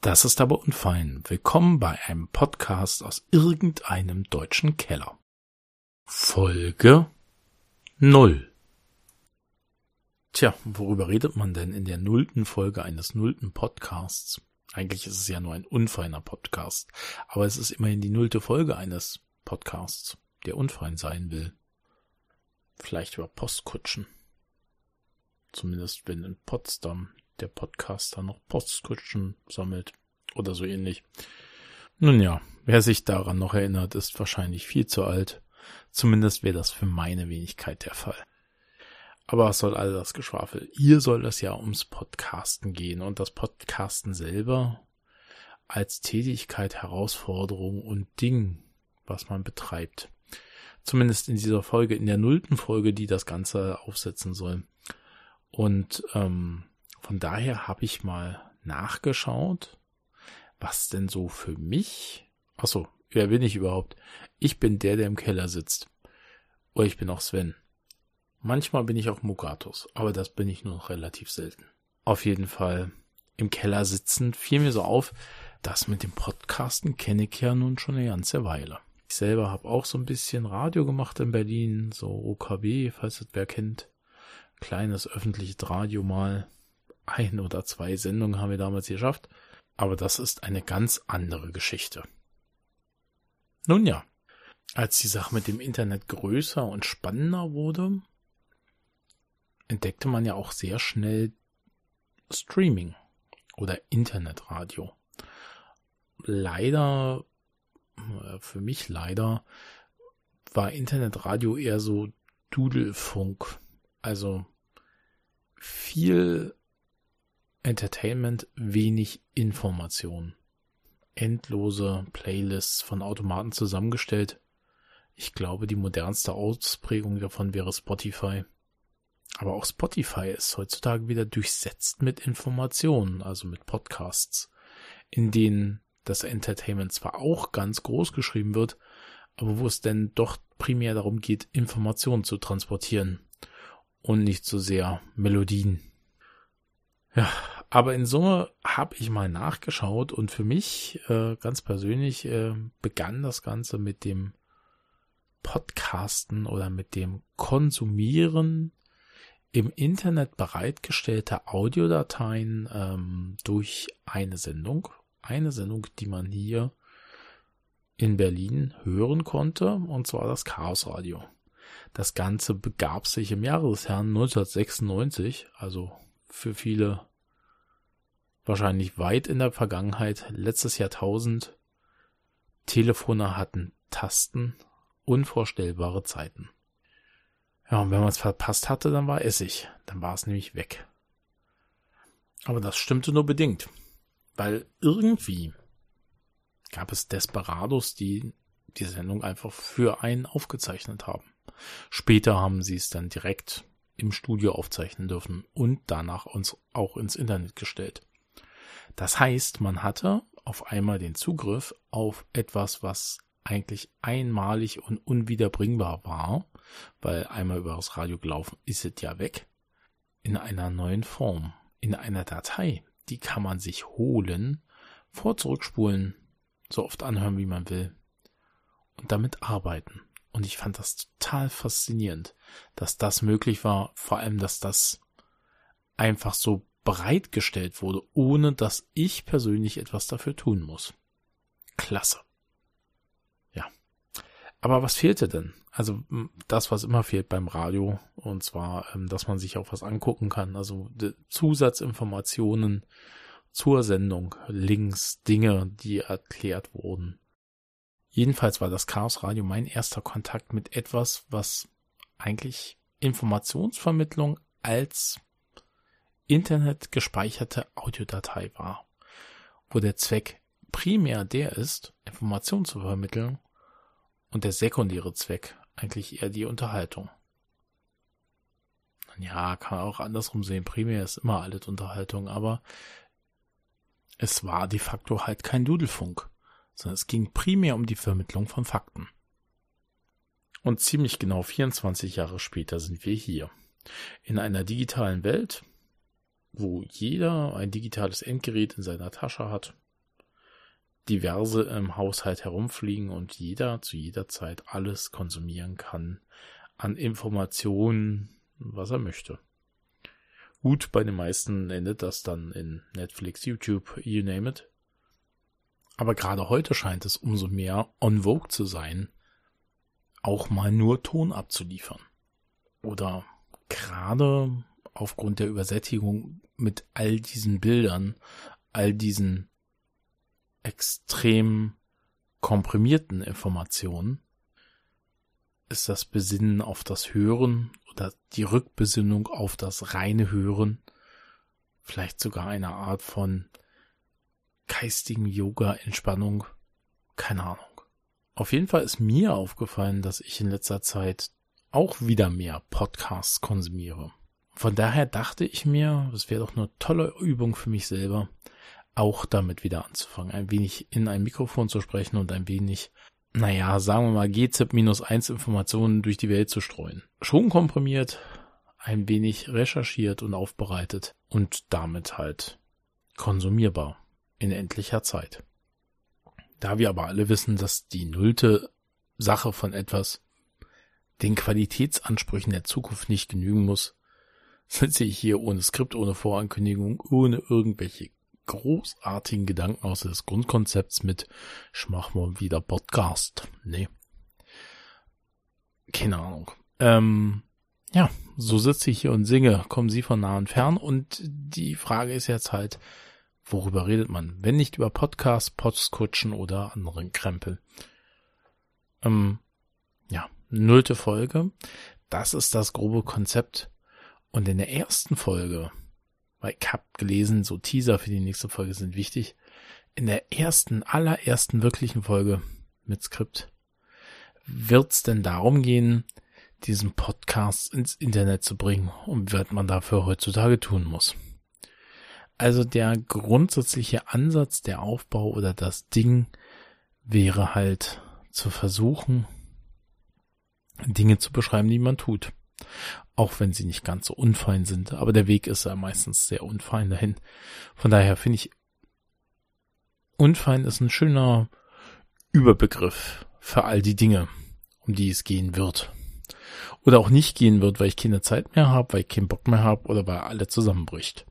Das ist aber unfein. Willkommen bei einem Podcast aus irgendeinem deutschen Keller. Folge null. Tja, worüber redet man denn in der nullten Folge eines nullten Podcasts? Eigentlich ist es ja nur ein unfeiner Podcast, aber es ist immerhin die nullte Folge eines Podcasts, der unfein sein will. Vielleicht über Postkutschen. Zumindest wenn in Potsdam der Podcaster noch Postkutschen sammelt oder so ähnlich. Nun ja, wer sich daran noch erinnert, ist wahrscheinlich viel zu alt. Zumindest wäre das für meine Wenigkeit der Fall. Aber was soll all das Geschwafel? Hier soll es ja ums Podcasten gehen und das Podcasten selber als Tätigkeit, Herausforderung und Ding, was man betreibt. Zumindest in dieser Folge, in der nullten Folge, die das Ganze aufsetzen soll. Und ähm, von daher habe ich mal nachgeschaut, was denn so für mich. Achso, wer bin ich überhaupt? Ich bin der, der im Keller sitzt. Oder ich bin auch Sven. Manchmal bin ich auch Mugatus, aber das bin ich nur noch relativ selten. Auf jeden Fall im Keller sitzen fiel mir so auf, das mit dem Podcasten kenne ich ja nun schon eine ganze Weile. Ich selber habe auch so ein bisschen Radio gemacht in Berlin, so OKB, falls es wer kennt. Kleines öffentliches Radio mal ein oder zwei Sendungen haben wir damals geschafft. Aber das ist eine ganz andere Geschichte. Nun ja, als die Sache mit dem Internet größer und spannender wurde, entdeckte man ja auch sehr schnell Streaming oder Internetradio. Leider, äh, für mich leider, war Internetradio eher so Dudelfunk. Also viel Entertainment, wenig Information. Endlose Playlists von Automaten zusammengestellt. Ich glaube, die modernste Ausprägung davon wäre Spotify. Aber auch Spotify ist heutzutage wieder durchsetzt mit Informationen, also mit Podcasts, in denen das Entertainment zwar auch ganz groß geschrieben wird, aber wo es denn doch primär darum geht, Informationen zu transportieren und nicht so sehr Melodien. Ja, aber in Summe habe ich mal nachgeschaut und für mich äh, ganz persönlich äh, begann das Ganze mit dem Podcasten oder mit dem Konsumieren im Internet bereitgestellter Audiodateien ähm, durch eine Sendung. Eine Sendung, die man hier in Berlin hören konnte, und zwar das Chaos Radio. Das Ganze begab sich im Jahre des Herrn 1996, also für viele wahrscheinlich weit in der Vergangenheit, letztes Jahrtausend, Telefone hatten Tasten, unvorstellbare Zeiten. Ja, und wenn man es verpasst hatte, dann war Essig. Dann war es nämlich weg. Aber das stimmte nur bedingt. Weil irgendwie gab es Desperados, die die Sendung einfach für einen aufgezeichnet haben. Später haben sie es dann direkt im Studio aufzeichnen dürfen und danach uns auch ins Internet gestellt. Das heißt, man hatte auf einmal den Zugriff auf etwas, was eigentlich einmalig und unwiederbringbar war, weil einmal über das Radio gelaufen ist es ja weg, in einer neuen Form, in einer Datei. Die kann man sich holen, vor zurückspulen, so oft anhören, wie man will und damit arbeiten. Und ich fand das total faszinierend, dass das möglich war, vor allem, dass das einfach so bereitgestellt wurde, ohne dass ich persönlich etwas dafür tun muss. Klasse. Ja. Aber was fehlte denn? Also das, was immer fehlt beim Radio, und zwar, ähm, dass man sich auch was angucken kann. Also Zusatzinformationen zur Sendung, Links, Dinge, die erklärt wurden. Jedenfalls war das Chaos Radio mein erster Kontakt mit etwas, was eigentlich Informationsvermittlung als Internet gespeicherte Audiodatei war, wo der Zweck primär der ist, Informationen zu vermitteln und der sekundäre Zweck eigentlich eher die Unterhaltung. Ja, kann man auch andersrum sehen. Primär ist immer alles Unterhaltung, aber es war de facto halt kein Dudelfunk, sondern es ging primär um die Vermittlung von Fakten. Und ziemlich genau 24 Jahre später sind wir hier. In einer digitalen Welt, wo jeder ein digitales Endgerät in seiner Tasche hat, diverse im Haushalt herumfliegen und jeder zu jeder Zeit alles konsumieren kann an Informationen, was er möchte. Gut, bei den meisten endet das dann in Netflix, YouTube, you name it. Aber gerade heute scheint es umso mehr on vogue zu sein, auch mal nur Ton abzuliefern. Oder gerade aufgrund der Übersättigung mit all diesen Bildern, all diesen extrem komprimierten Informationen, ist das Besinnen auf das Hören oder die Rückbesinnung auf das reine Hören vielleicht sogar eine Art von geistigen Yoga-Entspannung. Keine Ahnung. Auf jeden Fall ist mir aufgefallen, dass ich in letzter Zeit auch wieder mehr Podcasts konsumiere. Von daher dachte ich mir, es wäre doch eine tolle Übung für mich selber, auch damit wieder anzufangen, ein wenig in ein Mikrofon zu sprechen und ein wenig, naja, sagen wir mal, GZIP-1 Informationen durch die Welt zu streuen. Schon komprimiert, ein wenig recherchiert und aufbereitet und damit halt konsumierbar in endlicher Zeit. Da wir aber alle wissen, dass die nullte Sache von etwas den Qualitätsansprüchen der Zukunft nicht genügen muss, sitze ich hier ohne Skript, ohne Vorankündigung, ohne irgendwelche großartigen Gedanken außer des Grundkonzepts mit ich mach mal wieder Podcast. Nee. Keine Ahnung. Ähm, ja, so sitze ich hier und singe, kommen Sie von nah und fern und die Frage ist jetzt halt, worüber redet man? Wenn nicht über Podcasts, Postkutschen oder anderen Krempel. Ähm, ja, nullte Folge. Das ist das grobe Konzept. Und in der ersten Folge, weil ich hab gelesen, so Teaser für die nächste Folge sind wichtig. In der ersten, allerersten wirklichen Folge mit Skript wird's denn darum gehen, diesen Podcast ins Internet zu bringen und was man dafür heutzutage tun muss. Also der grundsätzliche Ansatz, der Aufbau oder das Ding wäre halt zu versuchen, Dinge zu beschreiben, die man tut. Auch wenn sie nicht ganz so unfein sind. Aber der Weg ist ja meistens sehr unfein dahin. Von daher finde ich, unfein ist ein schöner Überbegriff für all die Dinge, um die es gehen wird. Oder auch nicht gehen wird, weil ich keine Zeit mehr habe, weil ich keinen Bock mehr habe oder weil alle zusammenbricht.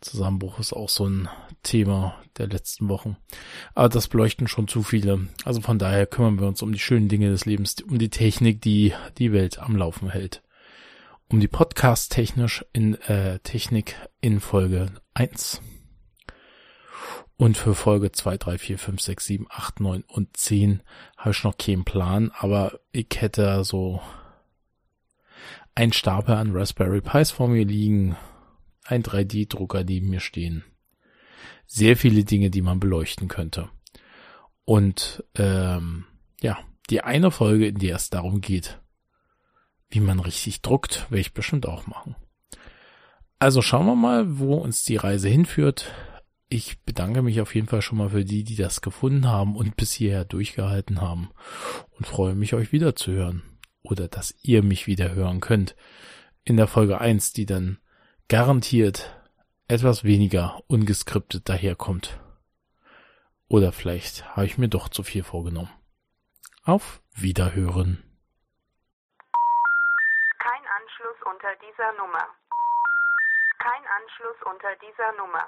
Zusammenbruch ist auch so ein Thema der letzten Wochen. Aber das beleuchten schon zu viele. Also von daher kümmern wir uns um die schönen Dinge des Lebens, um die Technik, die die Welt am Laufen hält. Um die Podcast technisch in äh, Technik in Folge 1. Und für Folge 2, 3, 4, 5, 6, 7, 8, 9 und 10 habe ich noch keinen Plan, aber ich hätte so ein Stapel an Raspberry Pis vor mir liegen, ein 3D-Drucker neben mir stehen. Sehr viele Dinge, die man beleuchten könnte. Und ähm, ja, die eine Folge, in der es darum geht, wie man richtig druckt, werde ich bestimmt auch machen. Also schauen wir mal, wo uns die Reise hinführt. Ich bedanke mich auf jeden Fall schon mal für die, die das gefunden haben und bis hierher durchgehalten haben und freue mich, euch wieder zu hören. Oder dass ihr mich wieder hören könnt. In der Folge 1, die dann garantiert etwas weniger ungeskriptet daherkommt. Oder vielleicht habe ich mir doch zu viel vorgenommen. Auf Wiederhören. Kein Anschluss unter dieser Nummer. Kein Anschluss unter dieser Nummer.